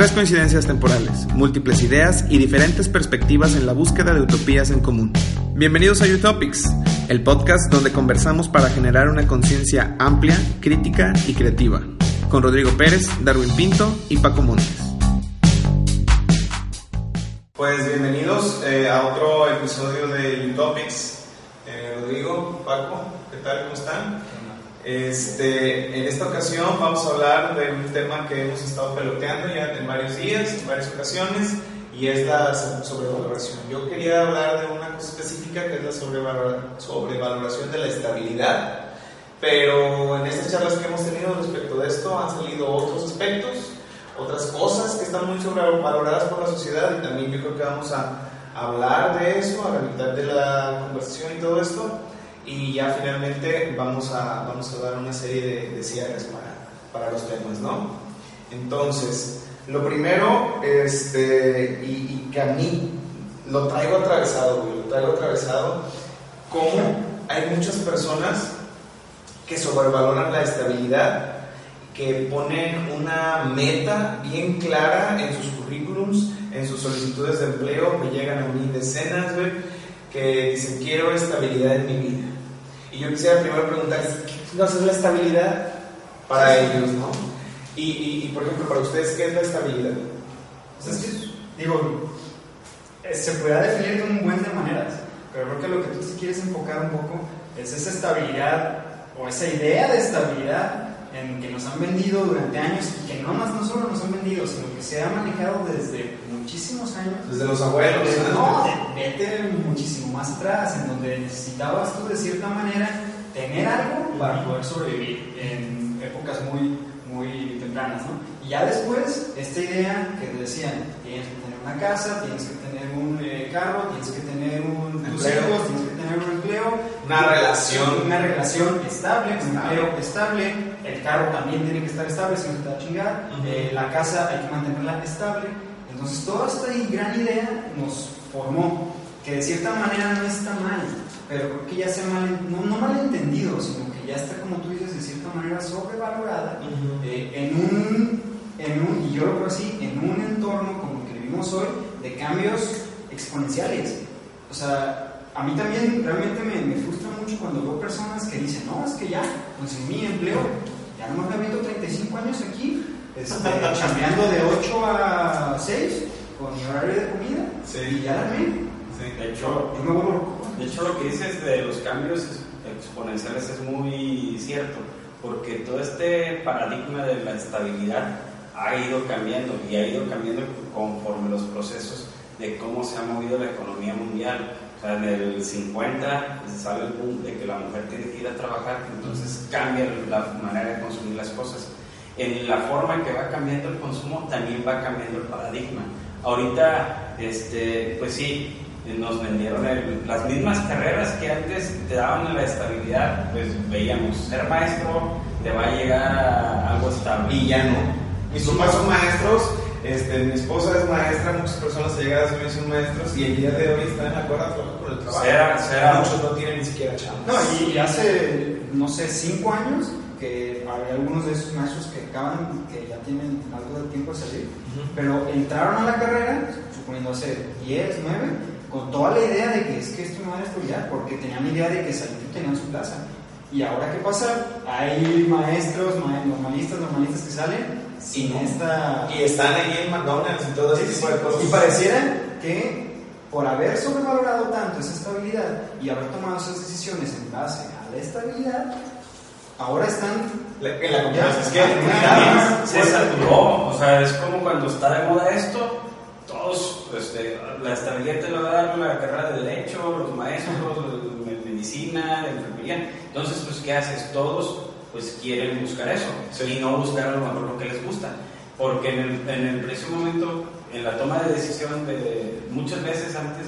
Tres coincidencias temporales, múltiples ideas y diferentes perspectivas en la búsqueda de utopías en común. Bienvenidos a Utopics, el podcast donde conversamos para generar una conciencia amplia, crítica y creativa. Con Rodrigo Pérez, Darwin Pinto y Paco Montes. Pues bienvenidos eh, a otro episodio de Utopics. Eh, Rodrigo, Paco, ¿qué tal? ¿Cómo están? Este, en esta ocasión vamos a hablar de un tema que hemos estado peloteando ya en varios días, en varias ocasiones, y es la sobrevaloración. Yo quería hablar de una cosa específica que es la sobrevaloración de la estabilidad, pero en estas charlas que hemos tenido respecto de esto han salido otros aspectos, otras cosas que están muy sobrevaloradas por la sociedad y también yo creo que vamos a hablar de eso a la mitad de la conversación y todo esto y ya finalmente vamos a, vamos a dar una serie de, de cierres para, para, los temas, ¿no? Entonces, lo primero, este, y, que a mí lo traigo atravesado, lo traigo atravesado, como hay muchas personas que sobrevaloran la estabilidad, que ponen una meta bien clara en sus currículums, en sus solicitudes de empleo, me llegan a mí decenas, güey, que dicen, quiero estabilidad en mi vida. Yo quisiera primero preguntar, ¿qué no es la estabilidad para ellos, no? Y, y, y, por ejemplo, para ustedes, ¿qué es la estabilidad? O sea, es que, digo, eh, se puede definir de un buen de maneras, pero creo que lo que tú te quieres enfocar un poco es esa estabilidad o esa idea de estabilidad en que nos han vendido durante años y que no más no solo nos han vendido, sino que se ha manejado desde muchísimos años. Desde los abuelos. Desde, no, vete muchísimo más atrás, en donde necesitabas tú de cierta manera tener algo para poder sobrevivir en épocas muy, muy tempranas, ¿no? Y ya después, esta idea que te decían, tienes que tener una casa, tienes que tener un eh, carro, tienes que tener un tus hijos, tienes que tener un empleo, una relación, una relación estable, un empleo estable, el carro también tiene que estar estable, si no se te va a chingar, uh -huh. eh, la casa hay que mantenerla estable. Entonces, toda esta gran idea nos formó, que de cierta manera no está mal, pero creo que ya se mal, no, no mal entendido, sino que ya está, como tú dices, de cierta manera sobrevalorada uh -huh. eh, en, un, en un, y yo lo creo así, en un entorno como el que vivimos hoy, de cambios exponenciales. O sea, a mí también realmente me, me, frustra mucho cuando veo personas que dicen, no, es que ya conseguí mi empleo, ya no me meto 35 años aquí, este, chambeando de 8 a 6 con mi horario de comida sí. y ya la armé. Sí, de hecho, yo me vuelvo loco. De hecho, lo que dices de los cambios exponenciales es muy cierto, porque todo este paradigma de la estabilidad ha ido cambiando y ha ido cambiando conforme los procesos de cómo se ha movido la economía mundial. O sea, en el 50 sale el boom de que la mujer tiene que ir a trabajar, entonces cambia la manera de consumir las cosas. En la forma en que va cambiando el consumo, también va cambiando el paradigma. Ahorita, este, pues sí, nos vendieron el, las mismas carreras que antes te daban la estabilidad, pues veíamos, ser maestro te va a llegar algo estable. Y ya no. Mis papás son maestros, este, mi esposa es maestra, muchas personas llegan a ser son maestros y el día de hoy están en la cuerda por el trabajo. Será, será. Muchos no tienen ni siquiera chamba. No, y, y, hace, no sé, cinco años que hay algunos de esos maestros que acaban, que ya tienen algo de tiempo de salir, uh -huh. pero entraron a la carrera, suponiendo hace 10, 9, con toda la idea de que es que esto no va a estudiar, porque tenían la idea de que salir tenían su plaza. Y ahora, ¿qué pasa? Hay maestros, normalistas, normalistas que salen sin esta... Y están ahí en McDonald's y todo ese sí, tipo de cosas. Y pareciera que por haber sobrevalorado tanto esa estabilidad y haber tomado esas decisiones en base a la estabilidad, ahora están en la confianza. Es que también se saturó. O sea, es como cuando está de moda esto, todos, este, la estabilidad te la va a dar la carrera de Derecho, los maestros, de medicina, de enfermería. Entonces, pues, ¿qué haces? Todos pues quieren buscar eso sí. y no buscar a lo mejor lo que les gusta. Porque en el, en el preciso momento, en la toma de decisión, de, muchas veces antes,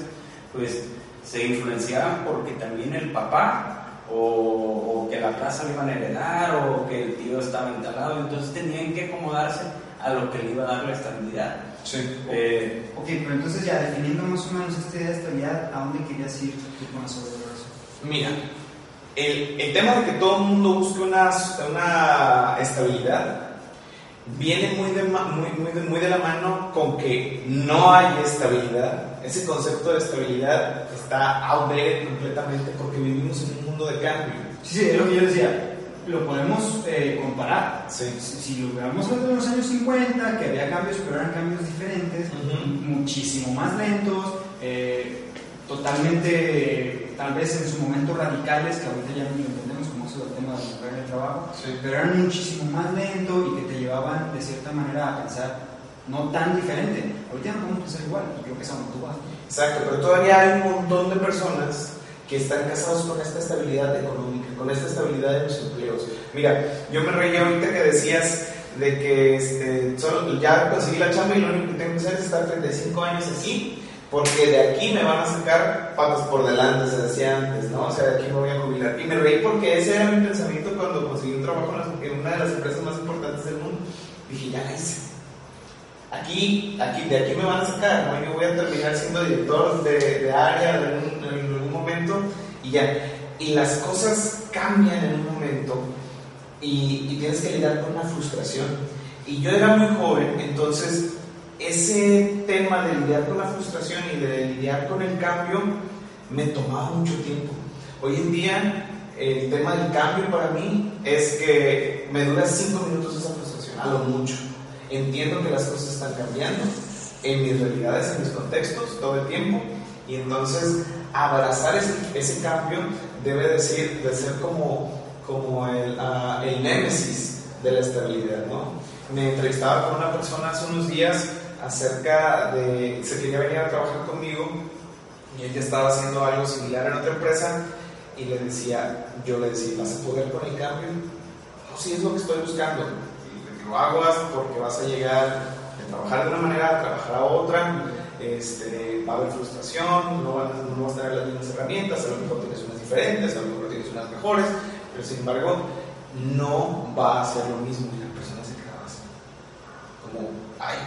pues se influenciaban porque también el papá o, o, que la plaza le iban a heredar o que el tío estaba instalado, entonces tenían que acomodarse a lo que le iba a dar la estabilidad. Sí. Eh, ok, pero entonces ya definiendo más o menos esta idea de estabilidad, ¿a dónde querías ir tú con la sobrevaloración? Mira, el, el, tema de que todo el mundo busque una, una estabilidad viene muy de, muy, muy, de, muy de la mano con que no hay estabilidad. Ese concepto de estabilidad está outdated completamente porque vivimos en un mundo de cambio. Sí, sí, es lo que yo decía. Lo podemos eh, comparar. Sí. Si, si lo veamos en los años 50, que había cambios, pero eran cambios diferentes, Ujú. muchísimo más lentos, eh, totalmente, tal vez en su momento radicales, que ahorita ya no lo entendemos como eso del tema de la mujer en el trabajo, Sí. pero eran muchísimo más lento y que te llevaban de cierta manera a pensar no tan diferente. Ahorita no podemos pensar igual, y creo que es a donde tú vas. Exacto, pero todavía hay un montón de personas que están casados con esta estabilidad económica, con esta estabilidad de los empleos. Mira, yo me reí ahorita que decías de que este, solo ya conseguí la chamba y lo único que tengo que hacer es estar 35 años aquí, porque de aquí me van a sacar patas por delante, se decía antes, ¿no? O sea, de aquí me voy a jubilar. Y me reí porque ese era mi pensamiento cuando conseguí un trabajo en una de las empresas más importantes del mundo. Dije, ya la hice. Aquí, aquí, de aquí me van a sacar, ¿no? Yo voy a terminar siendo director de, de área de un- momento y ya. Y las cosas cambian en un momento y, y tienes que lidiar con una frustración. Y yo era muy joven, entonces ese tema de lidiar con la frustración y de lidiar con el cambio me tomaba mucho tiempo. Hoy en día el tema del cambio para mí es que me dura cinco minutos esa frustración, a lo mucho. Entiendo que las cosas están cambiando en mis realidades, en mis contextos, todo el tiempo, y entonces abrazar ese, cambio debe decir, de ser como, el, el némesis de la estabilidad, ¿no? Me entrevistaba con una persona hace unos días acerca de, se quería venir a trabajar conmigo y ella estaba haciendo algo similar en otra empresa y le decía, yo le decía, ¿vas a poder con el cambio? No, sí, es lo que estoy buscando. Y lo aguas porque vas a llegar a trabajar de una manera a trabajar a otra, este, va a haber frustración, no, van a- no vas a tener las mismas herramientas, a lo mejor tienes unas diferentes, a lo mejor tienes unas mejores, pero sin embargo, no va a ser lo mismo y la persona se quedaba así. Como, ay,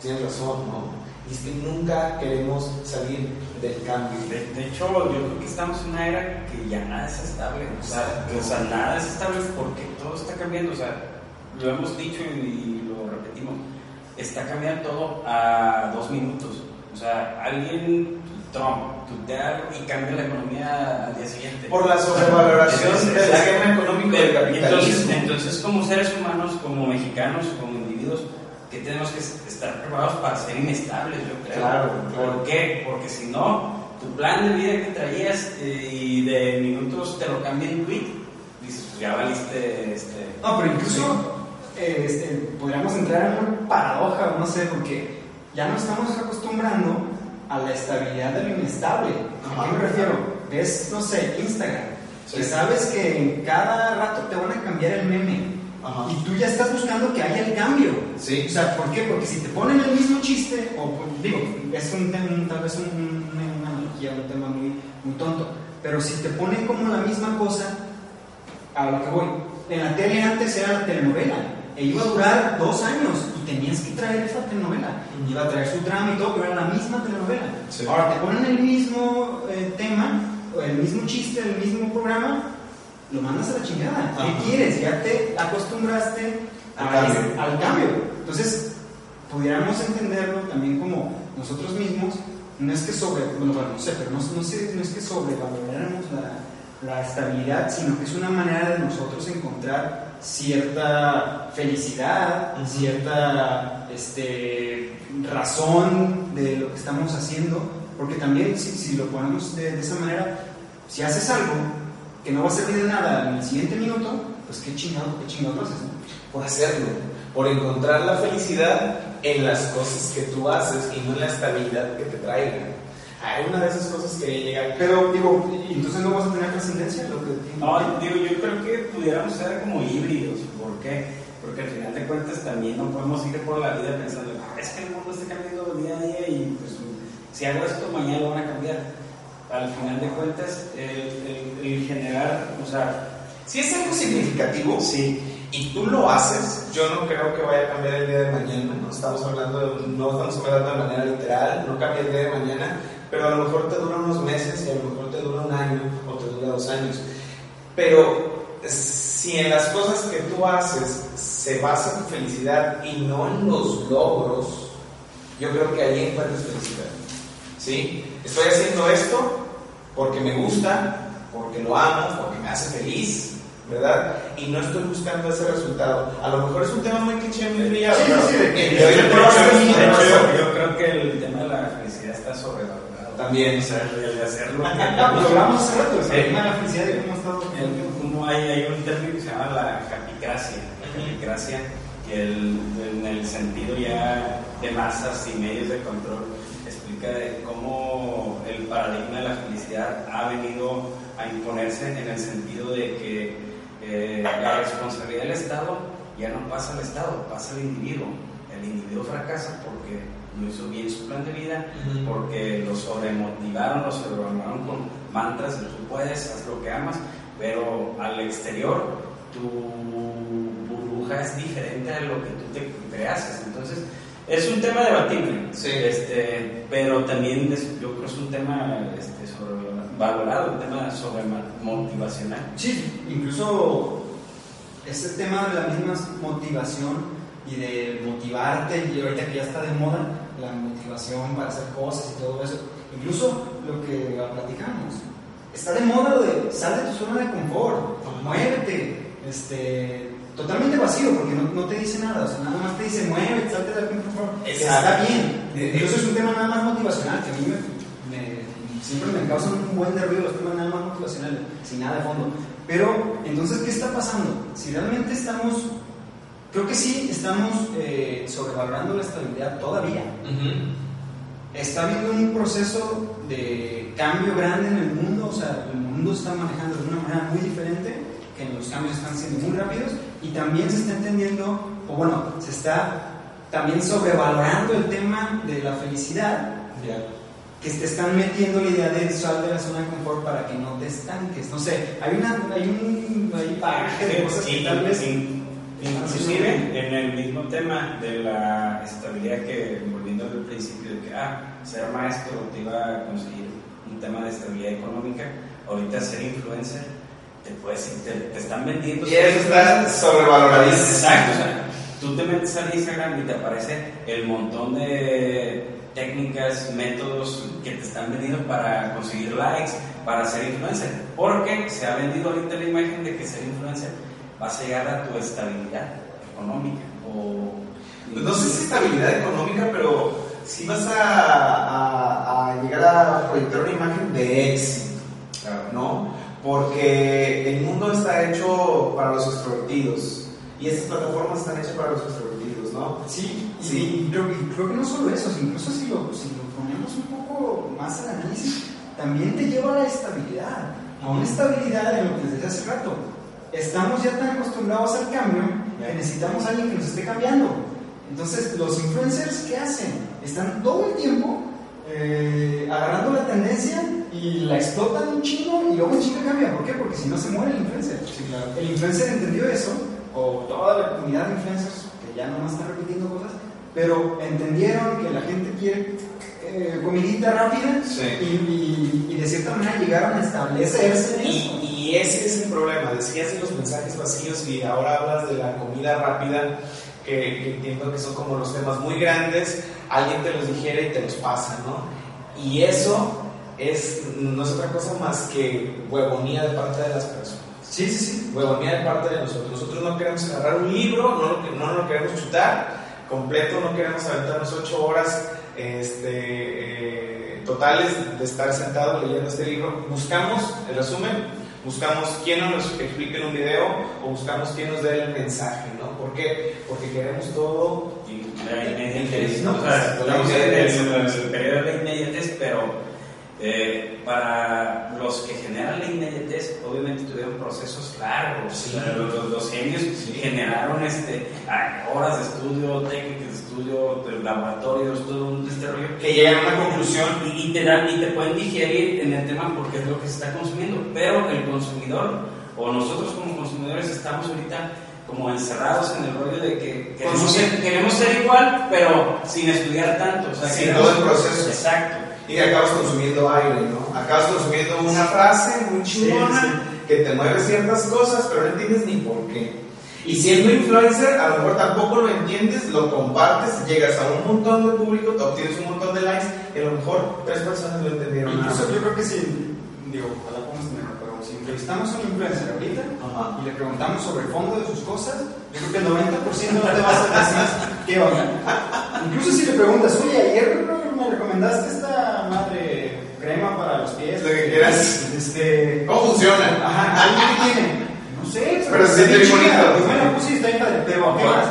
tienes razón, ¿no? Y es que nunca queremos salir del cambio. De, hecho, yo creo que estamos en una era que ya nada es estable. O sea, nada es estable porque todo está cambiando. O sea, lo hemos dicho y lo repetimos. Está cambiando todo a dos minutos. O sea, alguien, Trump, tutea algo y cambia la economía al día siguiente. Por la sobrevaloración Entonces, del esquema económico del capitalismo. entonces, como seres humanos, como mexicanos, como individuos, que tenemos que estar preparados para ser inestables, yo creo. Claro, claro. ¿Por qué? Porque si no, tu plan de vida que traías eh, y de minutos te lo cambia en tweet, dices, pues ya valiste este. No, pero incluso eh, este, podríamos entrar en una paradoja, no sé, porque ya no estamos acostumbrando a la estabilidad de lo inestable. ¿A qué me refiero? Ves, no sé, Instagram, Sí. que sabes que en cada rato te van a cambiar el meme. Ajá. Y tú ya estás buscando que haya el cambio. Sí. O sea, ¿por qué? Porque si te ponen el mismo chiste, o pues, digo, es un tema, tal vez un- un- una, analogía, un tema muy, muy tonto, pero si te ponen como la misma cosa, a lo que voy, en la tele antes era la telenovela, e iba a durar dos años tenías que traer esa telenovela. Iba a traer su drama y todo, pero era la misma telenovela. Sí. Ahora te ponen el mismo eh, tema, el mismo chiste, el mismo programa, lo mandas a la chingada. Ajá. ¿Qué quieres? Ya te acostumbraste Al a- cambio. al cambio. Entonces, pudiéramos entenderlo también como nosotros mismos, no es que sobre, bueno, bueno, no sé, pero no, no sé, no es que sobrevaloráramos la, la estabilidad, sino que es una manera de nosotros encontrar cierta felicidad, Ujú. cierta este, razón de lo que estamos haciendo, porque también si, si lo ponemos de, de esa manera, si haces algo que no va a servir de nada en el siguiente minuto, pues qué chingado, qué chingado haces, ¿no? por hacerlo, por encontrar la felicidad en las cosas que tú haces y no en la estabilidad que te traigan. Hay una de esas cosas que llega. Pero digo, ¿y entonces no vas a tener trascendencia lo que No, digo, yo creo que pudiéramos ser como híbridos. ¿Por qué? Porque al final de cuentas también no podemos ir por la vida pensando, "Ah, es que el mundo está cambiando día a día y pues si hago esto mañana lo van a cambiar. Al final de cuentas, el, el- el generar, o sea, Si es algo significativo sí, y tú lo haces, yo no creo que vaya a cambiar el día de mañana. No estamos hablando, de- no estamos hablando de manera literal, no cambia el día de mañana, pero a lo mejor te dura unos meses y a lo mejor te dura un año o te dura dos años. Pero si en las cosas que tú haces se basa tu felicidad y no en los logros, yo creo que ahí encuentras felicidad. ¿Sí? Estoy haciendo esto porque me gusta, porque lo amo, porque me hace feliz, ¿verdad? Y no estoy buscando ese resultado. A lo mejor es un tema muy cliché, muy brillado. Sí, sí, sí, yo- creo que el tema de la felicidad está sobrevalorado. También. O sea, el de hacerlo. Lo hablamos hace rato, de la felicidad y cómo ha estado como hay, hay un término que se llama la capicracia. La capicracia, que el- en el sentido ya de masas y medios de control, explica de cómo el paradigma de la felicidad ha venido a imponerse en el sentido de que eh, la responsabilidad del Estado ya no pasa al Estado, pasa al individuo. El individuo fracasa porque no hizo bien su plan de vida, porque lo sobremotivaron, lo sobrevaluaron con mantras de tú puedes, haz lo que amas, pero al exterior tu burbuja es diferente a lo que tú te creases. Entonces, es un tema debatible, Sí. este, pero también es- yo creo que es un tema este, sobrevalorado, un tema sobre motivacional. Sí, incluso ese tema de la misma motivación y de motivarte, y ahorita que ya está de moda, la motivación para hacer cosas y todo eso, incluso lo que platicamos, está de moda lo de sal de tu zona de confort, muévete, este, totalmente vacío porque no, no te dice nada, o sea, nada más te dice muévete, salte de confort, que Exacto. está bien, incluso es un tema nada más motivacional que a mí me, me- siempre me causan un buen de ruido los temas nada más motivacionales, sin nada de fondo. Pero, entonces, ¿qué está pasando? Si realmente estamos, creo que sí, estamos eh, sobrevalorando la estabilidad todavía. Está habiendo un proceso de cambio grande en el mundo, o sea, el mundo está manejando de una manera muy diferente, que los cambios están siendo muy rápidos y también se está entendiendo, o bueno, se está también sobrevalorando el tema de la felicidad Ya. que te están metiendo la idea de sal de la zona de confort para que no te estanques. No sé, hay una hay un hay bagaje de cosas que tal vez inclusive en el mismo tema de la estabilidad que volviendo al principio de que ah, ser maestro te iba a conseguir un tema de estabilidad económica ahorita ser influencer te puedes te, te están vendiendo Y eso está sobrevaloradísimo. exacto o sea, tú te metes al Instagram y te aparece el montón de técnicas, métodos que te están vendiendo para conseguir likes, para ser influencer. Porque se ha vendido ahorita la imagen de que ser influencer vas a llegar a tu estabilidad económica. O, Pues no sé si estabilidad económica, pero sí vas a, a- a llegar a proyectar una imagen de éxito, ¿no? Porque el mundo está hecho para los extrovertidos y estas plataformas están hechas para los extrovertidos, ¿no? Sí, Sí. y creo, y creo que no solo eso, incluso si lo, si lo ponemos un poco más al análisis, también te lleva a la estabilidad, a una estabilidad en lo que les decía hace rato. Estamos ya tan acostumbrados al cambio que necesitamos a alguien que nos esté cambiando. Entonces, los influencers, ¿qué hacen? Están todo el tiempo eh, agarrando la tendencia y la explotan un chingo y luego un chingo cambia. ¿Por qué? Porque si no se muere el influencer. El influencer entendió eso, o toda la comunidad de influencers, que ya nomás están repitiendo cosas, pero entendieron que la gente quiere eh, comidita rápida Sí. y, y- y de cierta manera llegaron a establecerse. Y, y ese es el problema. Decías de los mensajes vacíos y ahora hablas de la comida rápida, que, que entiendo que son como los temas muy grandes. Alguien te los digiere y te los pasa, ¿no? Y eso es, no es otra cosa más que huevonía de parte de las personas. Sí, sí, sí. Huevonía de parte de nosotros. Nosotros no queremos agarrar un libro, no, no lo queremos chutar completo, no queremos aventarnos ocho horas este, eh, totales de estar sentado leyendo este libro. Buscamos el resumen, buscamos quién nos explique en un video o buscamos quién nos dé el mensaje, ¿no? ¿Por qué? Porque queremos todo. y la inmediatez, No, o sea, la inmediatez, pero eh, para los que generan la inmediatez, obviamente tuvieron procesos largos. Sí. Los, los- los genios generaron este, horas de estudio, técnicas de estudio, laboratorios, todo un este rollo. Que llegan a una conclusión. Y, y te dan, y te pueden digerir en el tema porque es lo que se está consumiendo. Pero el consumidor, o nosotros como consumidores, estamos ahorita como encerrados en el rollo de que queremos ser, queremos ser igual, pero sin estudiar tanto. O sea, Sin todo el proceso. Exacto. Y acabas consumiendo aire, ¿no? Acabas consumiendo una frase muy chingona Sí, que te mueve ciertas cosas, pero no entiendes ni por qué. Y siendo influencer, a lo mejor tampoco lo entiendes, lo compartes, llegas a un montón de público, obtienes un montón de likes, y a lo mejor tres personas lo entendieron. Incluso yo creo que si, digo, ojalá pongas mejor, pero si entrevistamos a un influencer ahorita Ajá. y le preguntamos sobre el fondo de sus cosas, yo creo que el 90% no te vas a decir qué onda. Incluso si le preguntas, oye, ayer me recomendaste los pies. Lo que quieras. Este, ¿Cómo funciona? Ajá, ¿alguien qué tiene? No sé, Pero se siente bonito. Pues bueno, pues sí, está bien padre, pero ¿qué más?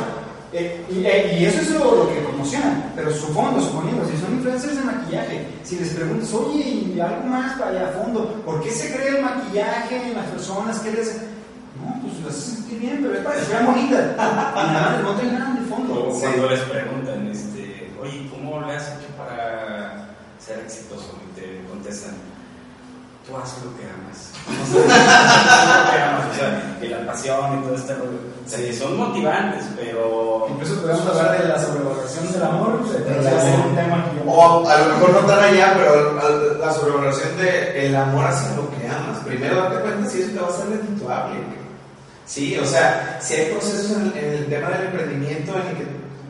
Eh, y, eh, y eso es lo, lo que promocionan, pero su fondo, suponiendo, si son influencers de maquillaje, si les preguntas, oye, y algo más para allá a fondo, ¿por qué se crea el maquillaje en las personas? ¿Qué les.? No, pues las hace sentir bien, pero es para que sean bonitas. Y nada más, no traen nada de fondo. O Sí. cuando les preguntan, este, oye, ¿cómo le has hecho para ser exitoso? Y te contestan, tú haces lo que amas. O sea, lo que amas, o sea, y la pasión y todo este rollo. O sea, que son motivantes, pero. Incluso podemos hablar de la sobrevaloración del amor, pero Del ya es un tema que yo- O a lo mejor no tan allá, pero la sobrevaloración de el amor hacia lo que amas. Primero date cuenta si eso te va a ser redituable. Sí, o sea, si hay procesos en, en el tema del emprendimiento en el que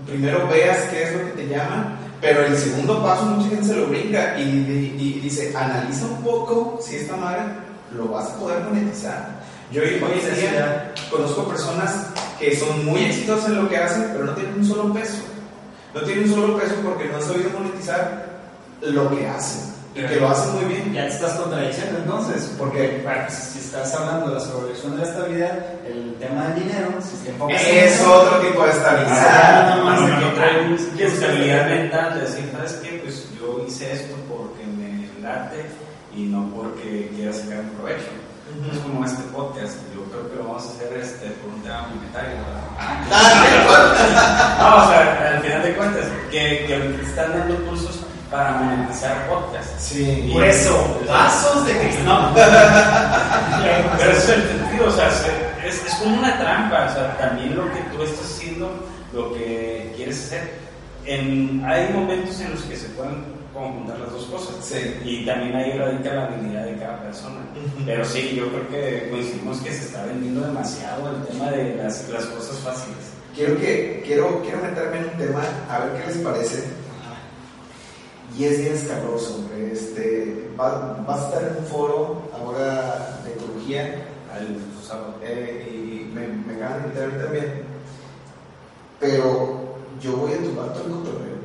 primero veas qué es lo que te llama, pero el segundo paso mucha gente se lo brinca y, y- y dice, analiza un poco si esta madre lo vas a poder monetizar. Yo hoy hoy en día conozco personas que son muy exitosas en lo que hacen, pero no tienen un solo peso. No tienen un solo peso porque no han sabido monetizar lo que hacen y que lo hacen muy bien. Ya te estás contradiciendo entonces, Porque bueno, pues, si estás hablando de la sobrevaloración de la estabilidad, el tema del dinero, si te enfocas en es otro tipo de Ah, estabilidad. más No, no, que no, trae estabilidad mental de decir, ¿sabes qué? Pues yo hice esto porque me late y no porque quiera sacar un provecho. Es como este podcast, yo creo que lo vamos a hacer este, por un tema monetario. ¿verdad? No, o sea, al final de cuentas, que, que están dando cursos para monetizar podcast. Sí. Por eso, vasos de cristal. No. Pero es el sentido, o sea, se- es, es como una trampa, o sea, también lo que tú estás haciendo, lo que quieres hacer. En, hay momentos en los que se pueden conjuntar las dos cosas. Sí. Y también ahí radica la habilidad de cada persona. Pero sí, yo creo que coincidimos que se está vendiendo demasiado el tema de las, las cosas fáciles. Quiero, que, quiero, quiero meterme en un tema, a ver qué les parece. Y es bien escabroso. Este, va, va a estar en un foro ahora de ecología eh, y me, me acaban de invitar también. Pero yo voy a tumbar todo el cotorreo.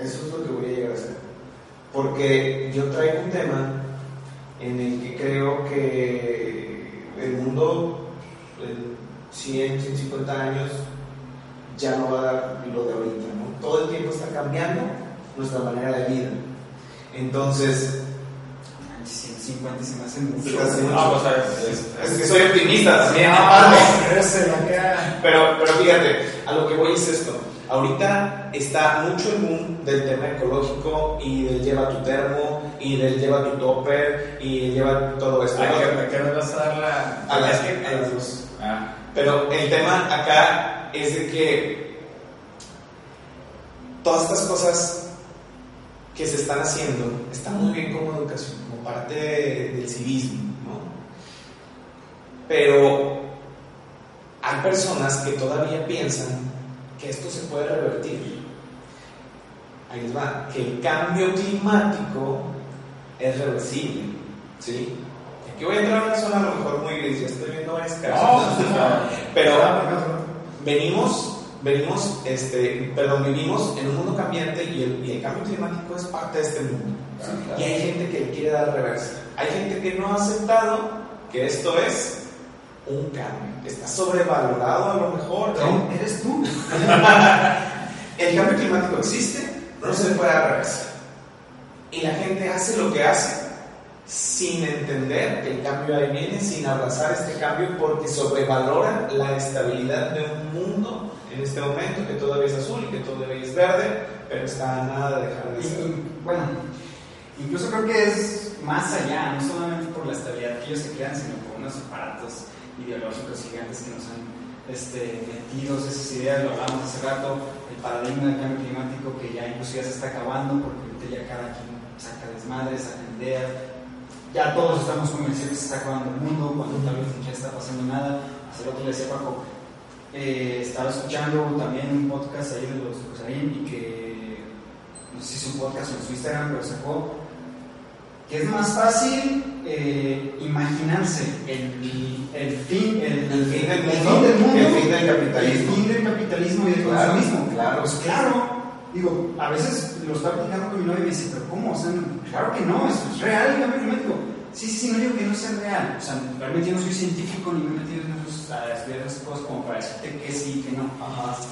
Eso es lo que voy a llegar a hacer. Porque yo traigo un tema en el que creo que el mundo en 100, 150 años ya no va a dar lo de ahorita. Todo el tiempo está cambiando nuestra manera de vida. Entonces, 150 se me hace mucho. Se te hace mucho. No, o sea, es- es que soy optimista también. Pero. Pero, fíjate, a lo que voy es esto. Ahorita está mucho el boom del tema ecológico y del lleva tu termo y del lleva tu topper y lleva todo esto. ¿A ¿no? qué, a qué hora vas a dar la.? A las, que- a las dos. Ah, Pero el tema acá es de que todas estas cosas que se están haciendo están muy bien como educación, como parte de- del civismo, ¿no? Pero hay personas que todavía piensan que esto se puede revertir. Ahí les va, que el cambio climático es reversible, ¿sí? Aquí voy a entrar en una zona a lo mejor muy gris, ya estoy viendo varias casas. Pero venimos, venimos, este, perdón, vivimos en un mundo cambiante y el, y el cambio climático es parte de este mundo. Y hay gente que le quiere dar reversa. Hay gente que no ha aceptado que esto es un cambio. Está sobrevalorado a lo mejor. ¿no? ¿Eres tú? El cambio climático existe, no se le puede dar reversa. Y la gente hace lo que hace sin entender que el cambio ahí viene, sin abrazar este cambio, porque sobrevalora la estabilidad de un mundo en este momento que todavía es azul y que todavía es verde, pero está nada de dejar de ser. y, bueno, incluso creo que es más allá, no solamente por la estabilidad que ellos se crean, sino por unos aparatos ideológicos gigantes que nos han este, metido esas ideas, lo hablamos hace rato, el paradigma del cambio climático que ya incluso ya se está acabando, porque ahorita ya cada quien saca desmadres, saca ideas, ya todos estamos convencidos que se está acabando el mundo, cuando tal vez siquiera está pasando nada. Hace rato le decía Paco, eh, estaba escuchando también un podcast ahí de los Rosarín y que no sé si es un podcast en su Instagram, pero sacó que es más fácil eh, imaginarse el, el, fin, el, El fin del el mundo, fin del mundo, el fin del capitalismo. el fin del capitalismo y del Claro, consumismo. claro. Pues claro, digo, a veces lo estaba platicando con mi novia y me dice, pero ¿cómo? O sea, claro que no, es es real el cambio climático. Sí, sí, sí, no digo que no sea real. O sea, realmente yo no soy científico ni me he metido en esos- a estudiar esas cosas como para decirte que sí que no.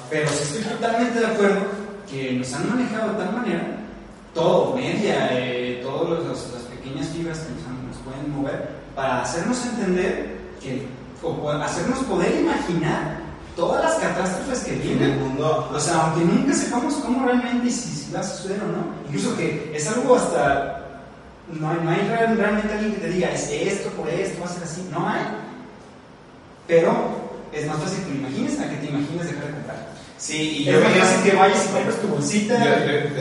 Pero sí estoy totalmente de acuerdo que nos han manejado de tal manera, todo, media, eh, todas las pequeñas fibras que nos, han- nos pueden mover, para hacernos entender que, o hacernos poder imaginar todas las catástrofes que En el vienen. mundo. O sea, aunque nunca sepamos cómo realmente y si, si va a suceder o no, incluso que es algo hasta. No hay, no hay real- realmente alguien que te diga, es esto, por esto, va a ser así. No hay. Pero es más fácil que lo imagines a que te imagines dejar de comprar. Sí, y yo veía- fácil que vayas y compres tu bolsita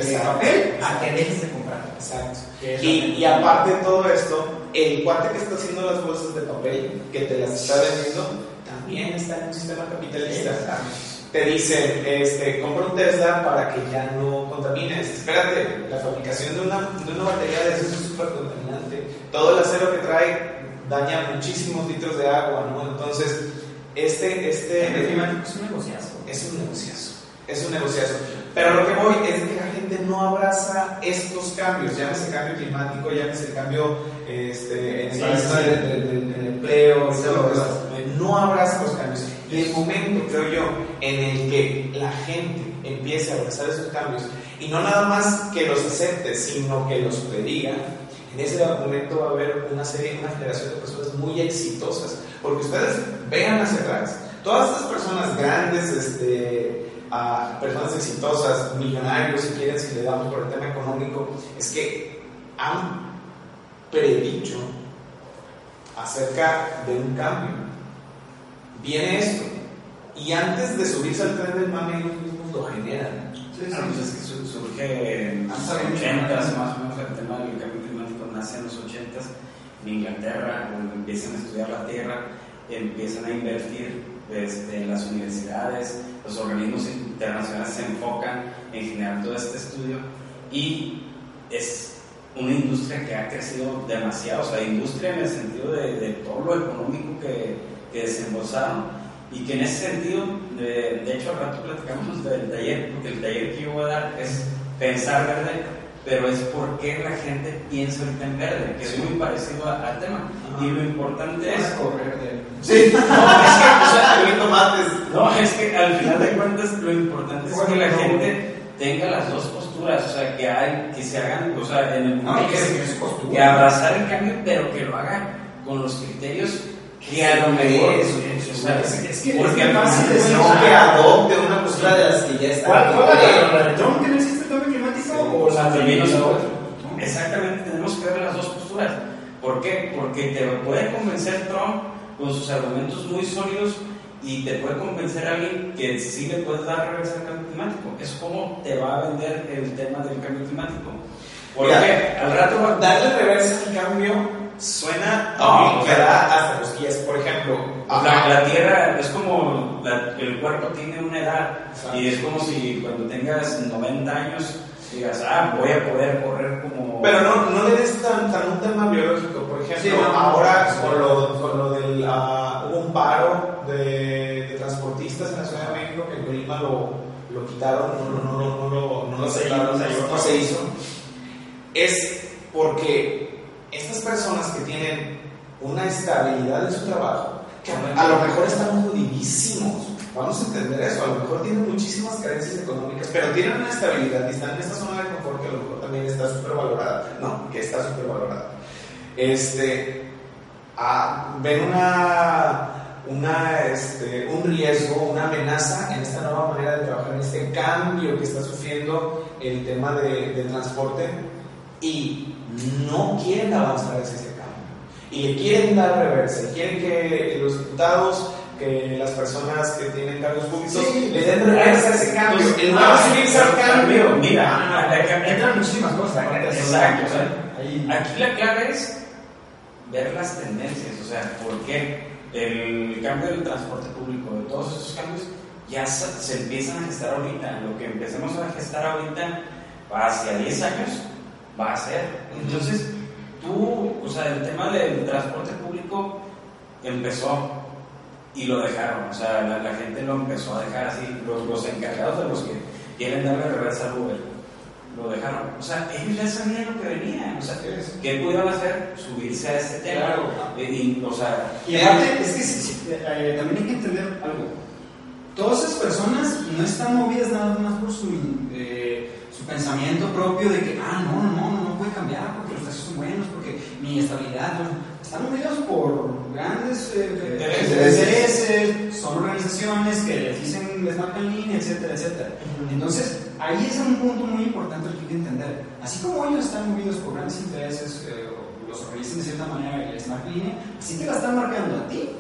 de papel a que dejes de comprar. Exacto. Y, y aparte de todo esto, el cuate que está haciendo las bolsas de papel, que te las está vendiendo, también está en un sistema capitalista. Te dicen, este, compra un Tesla para que ya no contamines. Espérate, la fabricación de una, de una batería de eso es súper contaminante. Todo el acero que trae daña muchísimos litros de agua, ¿no? Entonces, este, este, es un negociazo. es un negociazo, es un negociazo. Pero lo que voy es que la gente no abraza estos cambios, llámese cambio climático, llámese cambio este, en el Sí, paradigma sí. del, empleo, no abraza los cambios. Y el momento, creo yo, en el que la gente empiece a abrazar esos cambios, y no nada más que los acepte, sino que los prediga, en ese momento va a haber una serie, una generación de personas muy exitosas. Porque ustedes vean hacia atrás, todas estas personas grandes, este, a personas exitosas, millonarios, si quieren, si le damos por el tema económico, es que han predicho acerca de un cambio. Viene esto, y antes de subirse al tren del mame, ellos mismos lo generan. Ah, pues es que su- surge en los Ah, está bien. 80 más o menos el tema del cambio climático nace en los 80 en Inglaterra, donde empiezan a estudiar la Tierra, empiezan a invertir este, en las universidades, los organismos internacionales se enfocan en generar todo este estudio y es una industria que ha crecido demasiado, o sea, industria en el sentido de, de todo lo económico que, que desembolsaron y que en ese sentido, de, de hecho al rato platicamos del taller, porque el taller que yo voy a dar es pensar verde, pero es por qué la gente piensa ahorita en verde, que es muy parecido a- al tema. Ajá. Y lo importante es... Correr de Sí, no, es que, o sea. No, es que al final de cuentas lo importante es que la gente tenga las dos posturas, o sea, que, hay, que se hagan, o sea, en el mundo que que, que que abrazar el cambio, pero que lo haga con los criterios que a lo mejor, es es que porque es No que adopte una postura de las que ya están. ¿Cuál, cuál la, de Trump que no existe el cambio climático o la de? ¿no? Exactamente, tenemos que ver las dos posturas. ¿Por qué? Porque te puede convencer Trump con sus argumentos muy sólidos y te puede convencer a alguien que sí le puedes dar reversa al cambio climático. Es como te va a vender el tema del cambio climático. Porque Mira, al rato Darle reversa al cambio suena No, a mí o que sea- da hasta cosquillas. Por ejemplo, la, la Tierra es como la- el cuerpo tiene una edad Exacto. y es como si cuando tengas 90 años digas, ah, voy a poder correr como... Pero no, no le des tan, tan un tema biológico. Por ejemplo, Sí, no, ahora no. con lo, con lo del. ah, hubo un paro de, de transportistas en la Ciudad de México que en Colima lo, lo quitaron, no, no, no, no, no, no, No se se hizo. se hizo. Es porque estas personas que tienen una estabilidad en su trabajo, que a lo mejor están jodidísimos. Vamos a entender eso, a lo mejor tienen muchísimas carencias económicas, pero tienen una estabilidad y están en esta zona de confort que a lo mejor también está súper valorada. No, que está súper valorada. Este, ven una, una, este, un riesgo, una amenaza en esta nueva manera de trabajar, en este cambio que está sufriendo el tema de, de transporte y no quieren avanzar hacia ese cambio. Y le quieren dar reversa, quieren que los diputados, que las personas que tienen cargos públicos Sí, le den reversa a ese cambio. Pues, En lugar de subirse al cambio. Mira, Ah, Entran muchísimas cosas. Exacto, o sea, Aquí la clave es ver las tendencias, o sea, ¿por qué? el cambio del transporte público, de todos esos cambios, ya se, empiezan a gestar ahorita. Lo que empecemos a gestar ahorita, hacia 10 años, va a ser. Entonces, tú, o sea, el tema del transporte público empezó y lo dejaron. O sea, la, gente lo empezó a dejar así. Los, los encargados de los que quieren darle reversa al Uber lo dejaron. O sea, ellos ya sabían lo que venía. O sea, ¿qué pudieron hacer? Subirse a este tema. Eh, y, o sea, y aparte, es que eh, también hay que entender algo. Todas esas personas no están movidas nada más por su, eh, su pensamiento propio de que, ah, no, no, no, no puede cambiar porque los precios son buenos, porque mi estabilidad. están movidos por grandes intereses, son organizaciones que les dicen, les marcan línea, etcétera, etcétera. Entonces, ahí es un punto muy importante que hay que entender. Así como ellos están movidos por grandes intereses, eh, los organizan de cierta manera y les marcan línea, así te la están marcando a ti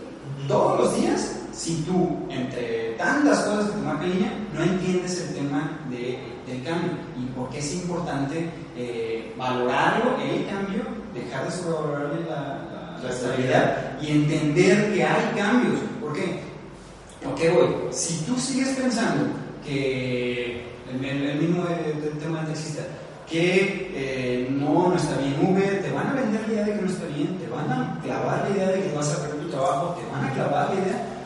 todos los días si tú, entre tantas cosas que marcan línea, no entiendes el tema de, del cambio y por qué es importante eh, valorarlo, el cambio, dejar de sobrevalorarle la, la, estabilidad y entender que hay cambios. ¿Por qué? ¿Por qué voy? Si tú sigues pensando que el, mismo del tema taxista, que eh, no, no está bien Uber, te van a vender la idea de que no está bien, te van a clavar la idea de que vas a perder tu trabajo, te van a clavar la idea.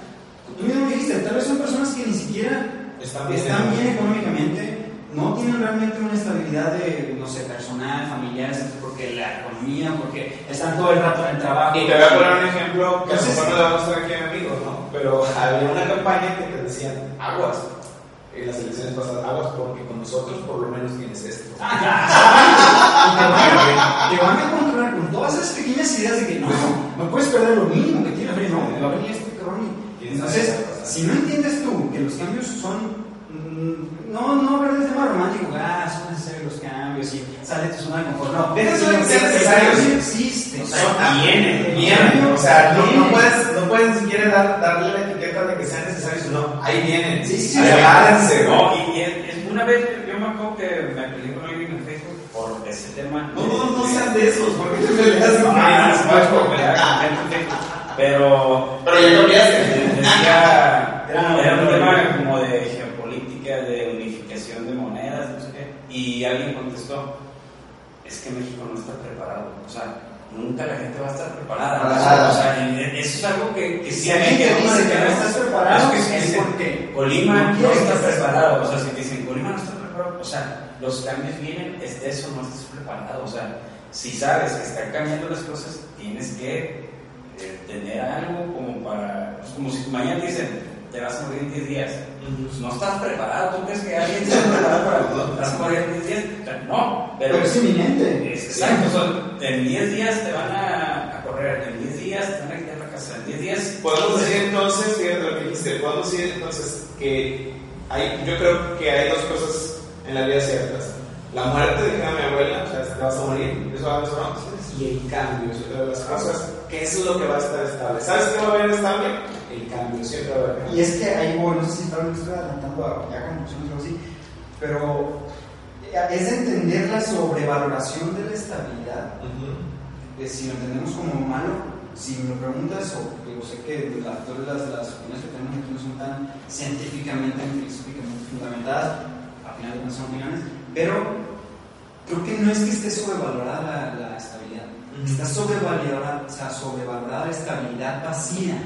Tú mismo dijiste, tal vez son personas que ni siquiera están bien, económicamente, no tienen realmente una estabilidad de, no sé, personal, familiar, porque la economía, porque están todo el rato en el trabajo. Y te voy a poner un ejemplo que a lo mejor no le vamos a estar aquí amigos, ¿no? Pero había una campaña que te decían aguas en las elecciones pasadas, aguas porque con nosotros por lo menos tienes esto. Ah, te, van a, encontrar con todas esas pequeñas ideas de que no, no puedes perder lo mínimo que tiene no, va a venir este entonces, si no entiendes tú que los cambios son mm, no, no ver el tema romántico, ah, son necesarios los cambios y sale tu zona de confort. No, de eso es necesarios. existen. O sea, vienen, vienen. O sea, no, no, puedes, no puedes ni siquiera dar, darle la etiqueta de que sean necesarios o no. Ahí vienen. Sí, sí, Agárrense. No, y, y, una vez yo me acuerdo que me peleé con alguien en Facebook por ese tema. No, no, no sean de esos, porque te peleas con ah, Pero. Pero ya cambiaste. Decía. Era un tema como de geopolítica, de unificación de monedas, no sé qué. Y alguien contestó: Es que México no está preparado. O sea, nunca la gente va a estar preparada. O sea, eso es algo que, que si alguien que dice que no estás preparado, es, que es porque Colima no, está preparado. O sea, si dicen Colima no está preparado, o sea, los cambios vienen, es de eso, no estás preparado. O sea, si sabes que están cambiando las cosas, tienes que eh, tener algo como para. Pues, como si mañana dicen, te vas a morir en 10 días. Pues no estás preparado. ¿Tú crees que alguien está preparado para te vas a morir en 10 días? no, pero, es inminente. Es, exacto. en 10 días te van a, correr, en 10 días te van a quitar la casa, en 10 días. Podemos decir entonces, fíjate lo que dijiste, podemos decir entonces que hay, yo creo que hay dos cosas en la vida ciertas. La muerte, dijera mi abuela, o sea, te vas a morir, eso va a pasar, y el cambio es otra de las cosas, que eso es lo que va a estar estable. ¿Sabes qué va a haber estable? El cambio, a haber Y es que ahí voy, no sé si tal vez estoy adelantando ya conclusiones o algo así, pero es entender la sobrevaloración de la estabilidad. si lo entendemos como malo, si me preguntas, o digo, sé que las, todas las, las opiniones que tenemos aquí no son tan científicamente, filosóficamente fundamentadas, al final cuentas son opiniones, pero creo que no es que esté sobrevalorada la, estabilidad, está sobrevalorada, o sea, sobrevalorada la estabilidad vacía,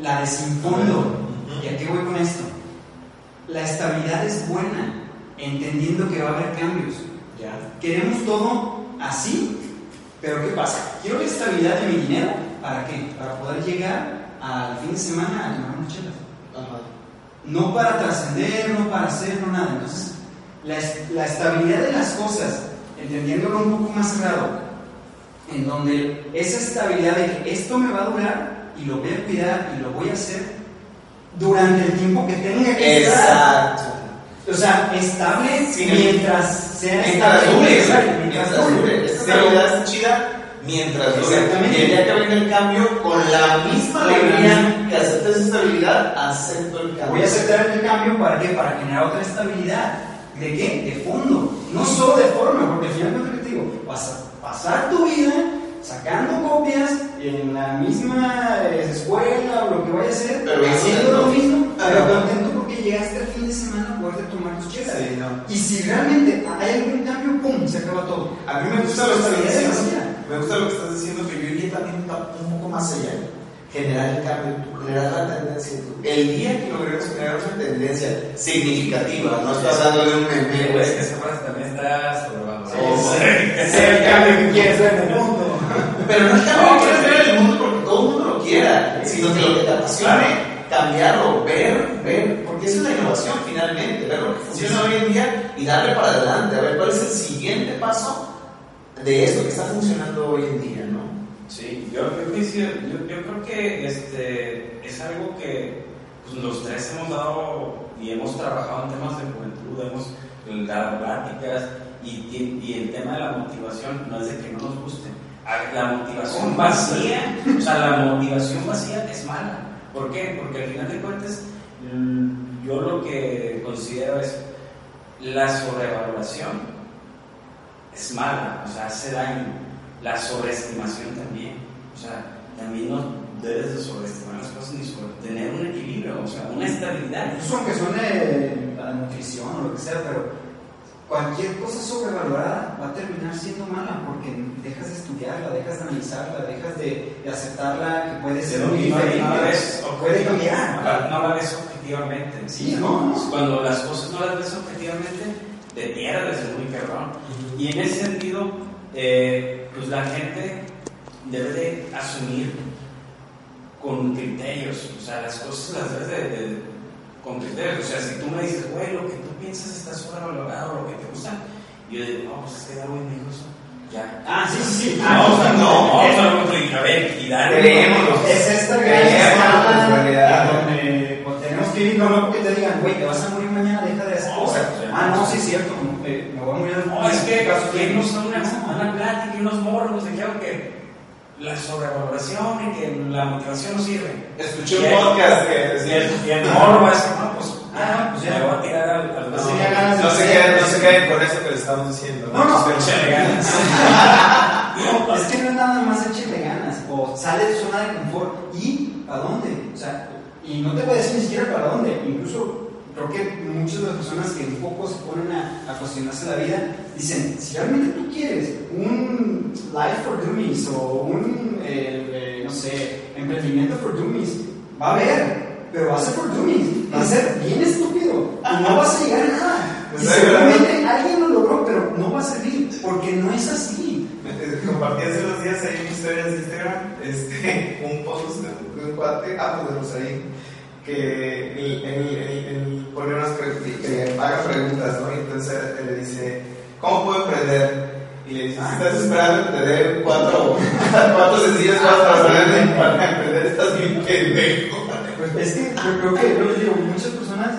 la desimpondo. ¿Y a qué voy con esto? La estabilidad es buena, entendiendo que va a haber cambios. ¿ya? Queremos todo así, pero ¿qué pasa? Quiero la estabilidad de mi dinero, ¿para qué? Para poder llegar al fin de semana a tomar unas chelas. No para trascender, no para hacer, no nada. Entonces, la, la, estabilidad de las cosas, entendiéndolo un poco más claro, en donde esa estabilidad de que esto me va a durar y lo voy a cuidar y lo voy a hacer durante el tiempo que tenga que Exacto. O sea, estable mientras sea estable. Mientras dure. Esta estabilidad es chida mientras dure. Exactamente. Y el día que venga el cambio, con la misma alegría que aceptes esa estabilidad, acepto el cambio. Voy a aceptar el cambio para qué? Para generar otra estabilidad. ¿De qué? De fondo. No solo de forma, porque al final, ¿qué te digo? Pasar, pasar tu vida sacando copias en la misma eh, escuela o lo que vaya a hacer, Pero haciendo lo mismo, pero contento porque llegaste al fin de semana a poderte tomar tus chelas. Sí, no. Y si realmente hay algún cambio, ¡pum! se acaba todo. A mí me gusta lo que estás diciendo. Me gusta lo que estás diciendo, que yo iría también un poco más allá. Generar el cambio, generar la tendencia. El día que logremos generar una tendencia significativa, no estoy hablando de un meme, Es que esa frase también está sobrevalorada. Sí. Sea el cambio que quieres ver en el mundo. Pero no es que no quieras ver el mundo porque todo el mundo lo quiera, sino que lo que te apasione, cambiarlo, ver, ver, porque eso es la innovación finalmente, ver lo que funciona hoy en día y darle para adelante, a ver cuál es el siguiente paso de esto que está funcionando hoy en día, ¿no? Sí, yo, yo, yo creo que este, es algo que pues, los tres hemos dado y hemos trabajado en temas de juventud, hemos dado pláticas y, y- y el tema de la motivación no es de que no nos guste. La motivación vacía, o sea, la motivación vacía es mala. ¿Por qué? Porque al final de cuentas, mm, yo lo que considero es la sobrevaloración es mala, o sea, hace daño. La sobreestimación también, o sea, también no debes de sobreestimar las cosas ni sobre tener un equilibrio, o sea, una estabilidad. Incluso aunque suene la nutrición o lo que sea, pero cualquier cosa sobrevalorada va a terminar siendo mala porque dejas de estudiarla, dejas de analizarla, dejas de, de aceptarla que puede ser muy la- diferente, no la ves o puede cambiar. No la, no la ves objetivamente. Sí, no. Cuando las cosas no las ves objetivamente, te pierdes es muy cabrón. Y en ese sentido, eh, pues la gente debe de asumir con criterios, o sea, las cosas las debes de, de- con criterios. O sea, si tú me dices, güey, lo que tú piensas está sobrevalorado, lo que te gusta, yo digo, no, pues es que Darwin dijo eso. Ya. Ah, sí, sí, sí. No, o sea, no, no, Es- a ver, y Darwin. Creémonos. Es esta gran Creemos escala en realidad. en donde pues, tenemos que ir, no, no porque te digan, güey, te vas a morir mañana, deja de hacer No, cosas. o sea, Ah, no, sí, es cierto, me voy a morir. No, es que caso que nos da una, una plática y unos morros de que, que la sobrevaloración y que la motivación no sirve. Escuché un podcast que Y decía, el, y el morro va a decir, no, pues, Ah, pues ya. me voy a tirar al, al No no, tenía ganas de no se hacer- queden, no se queden con eso que les estamos diciendo. No, no. Échale ganas. No, es que no es nada más echarle ganas, o sale de zona de confort y ¿a dónde? O sea, y no te voy a decir ni siquiera para dónde, incluso creo que muchas de las personas que un poco se ponen a, a cuestionarse la vida dicen, si realmente tú quieres un life for dummies o un, eh, eh, no sé, emprendimiento for dummies, va a haber, pero va a ser for dummies, va a ser bien estúpido y no vas a llegar a nada. Y Pues ahí, seguramente alguien lo logró, pero no va a servir, porque no es así. Eh, Compartí hace unos días ahí en historias de Instagram este, un post de un cuate, ah, pues de Rosarín, que él, él- él- pone unas preguntas, haga preguntas, ¿no? Y entonces él le dice, ¿cómo puedo emprender? Y le dice, si estás esperando dé cuatro, cuatro sencillas cosas para emprender, para emprender, estás bien pendejo. Es que yo creo que, yo les digo, muchas personas,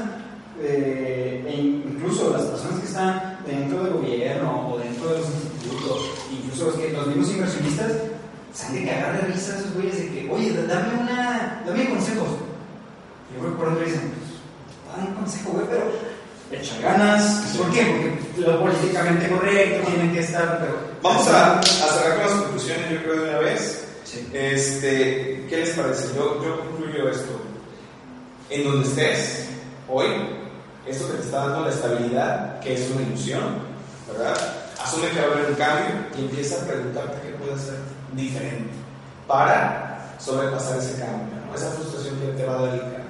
eh, e incluso las personas que están dentro del gobierno o dentro de los institutos, incluso los, que, los mismos inversionistas, se han de cagar de risa a esos güeyes de que, oye, dame una, dame consejos. Y yo creo que dicen, pues, dame un consejo, güey, pero echa ganas. ¿Por qué? Porque lo políticamente correcto tienen que estar, pero... Vamos a, a cerrar con las conclusiones, yo creo, de una vez. Sí. Este, ¿Qué les parece? Yo, yo concluyo esto. En donde estés hoy, esto que te está dando la estabilidad, que es una ilusión, ¿verdad? Asume que va a haber un cambio y empieza a preguntarte qué puede ser diferente para sobrepasar ese cambio, ¿no? esa frustración que te va a dar el cambio.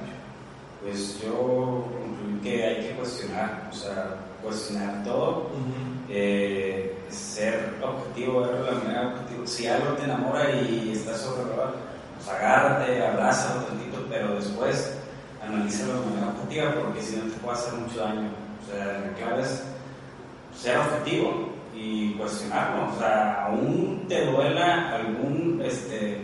Pues yo concluí que hay que cuestionar, o sea, cuestionar todo, eh, ser objetivo, de la manera objetiva. Si algo te enamora y estás sobrevalorado, pues agárrate, abrázalo tantito, pero después analízalo de manera objetiva porque si no te puede hacer mucho daño. O sea, la clave es ser objetivo y cuestionarlo. O sea, aún te duela algún, este,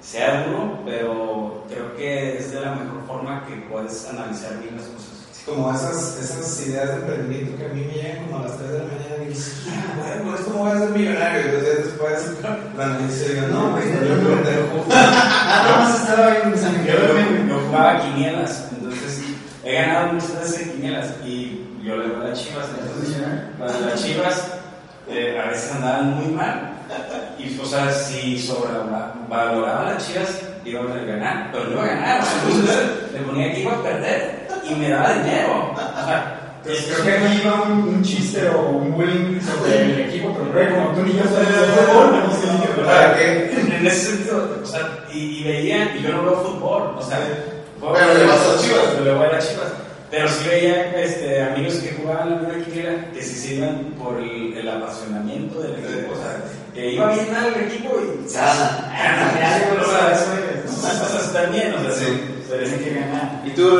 sea duro, pero creo que es de la mejor forma que puedes analizar bien las cosas. Como esas, esas ideas de emprendimiento que a mí me llegan como a las 3 de la mañana y dices, ah, bueno, me voy a hacer millonario. Y dos días después, analizo y digo, no, güey, no, no, pendejo. Nada más estaba en San Yo, yo jugaba quinielas, entonces he ganado muchas veces en quinielas y yo le voy a las chivas. Entonces, las, las chivas eh, a veces andaban muy mal Y, o sea, si sobrevaloraban las chivas, iban a ganar, pero no iba a ganar. Entonces le ponía que iba a perder y me daba dinero. O sea, Creo que aquí iba un, un, chiste o un bullying sobre el equipo, pero creo que como tú ni yo sabes de fútbol, no sé ¿Para qué? En ese sentido, o sea, y, y veía, y yo no veo fútbol, o sea, pero le vas a las chivas. Pero le voy a las chivas. Pero sí veía este, amigos que jugaban la misma quiniela que se sirvan por el, el, apasionamiento del equipo. O sea, que iba bien mal el equipo y. O sea, esas cosas están bien, o sea, sí. se tienen que ganar. ¿Y tú,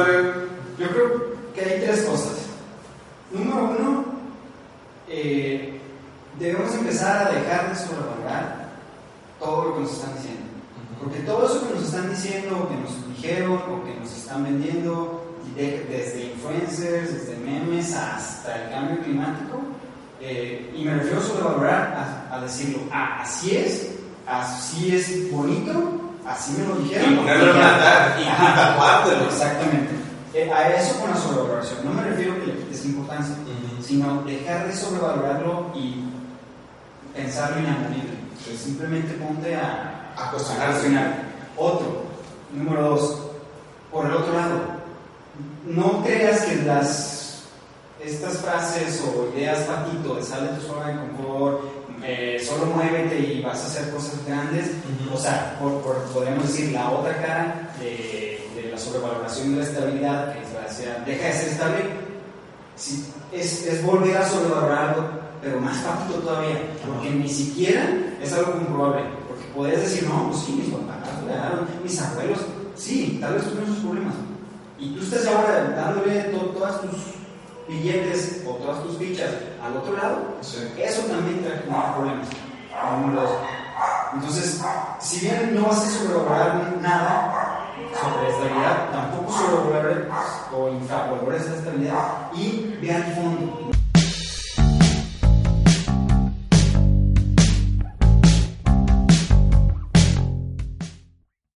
Yo creo que hay tres cosas. Número uno, eh, debemos empezar a dejar de sobrevalorar todo lo que nos están diciendo. Porque todo eso que nos están diciendo, o que nos dijeron, o que nos están vendiendo, desde influencers, desde memes hasta el cambio climático, eh, y me refiero a sobrevalorar, a, a decirlo, ah, así es, así es bonito, así me lo dijeron. Y ponerlo en altar y tatuártelo. Exactamente. Eh, a eso con la sobrevaloración. No me refiero a que le quites importancia, sino dejar de sobrevalorarlo y pensarlo inamovible. simplemente ponte a, a cuestionar. Otro, número dos, por el otro lado, no creas que las estas frases o ideas patito de sale de tu zona de confort, eh, solo muévete y vas a hacer cosas grandes, o sea, por, podríamos decir la otra cara de, sobrevaloración de la estabilidad, que es la decía, deja de ser estable, es, es, volver a sobrevalorarlo, pero más patito todavía, porque ni siquiera es algo comprobable, porque podrías decir, no, pues sí, mis papás, mis abuelos, sí, tal vez tuvieron sus problemas, y tú estás ahora dándole todas tus billetes o todas tus fichas al otro lado, eso también trae problemas. Entonces, si bien no vas a sobrevalorar nada sobre estabilidad, tampoco sobrevalores o infravalores la estabilidad y vean fondo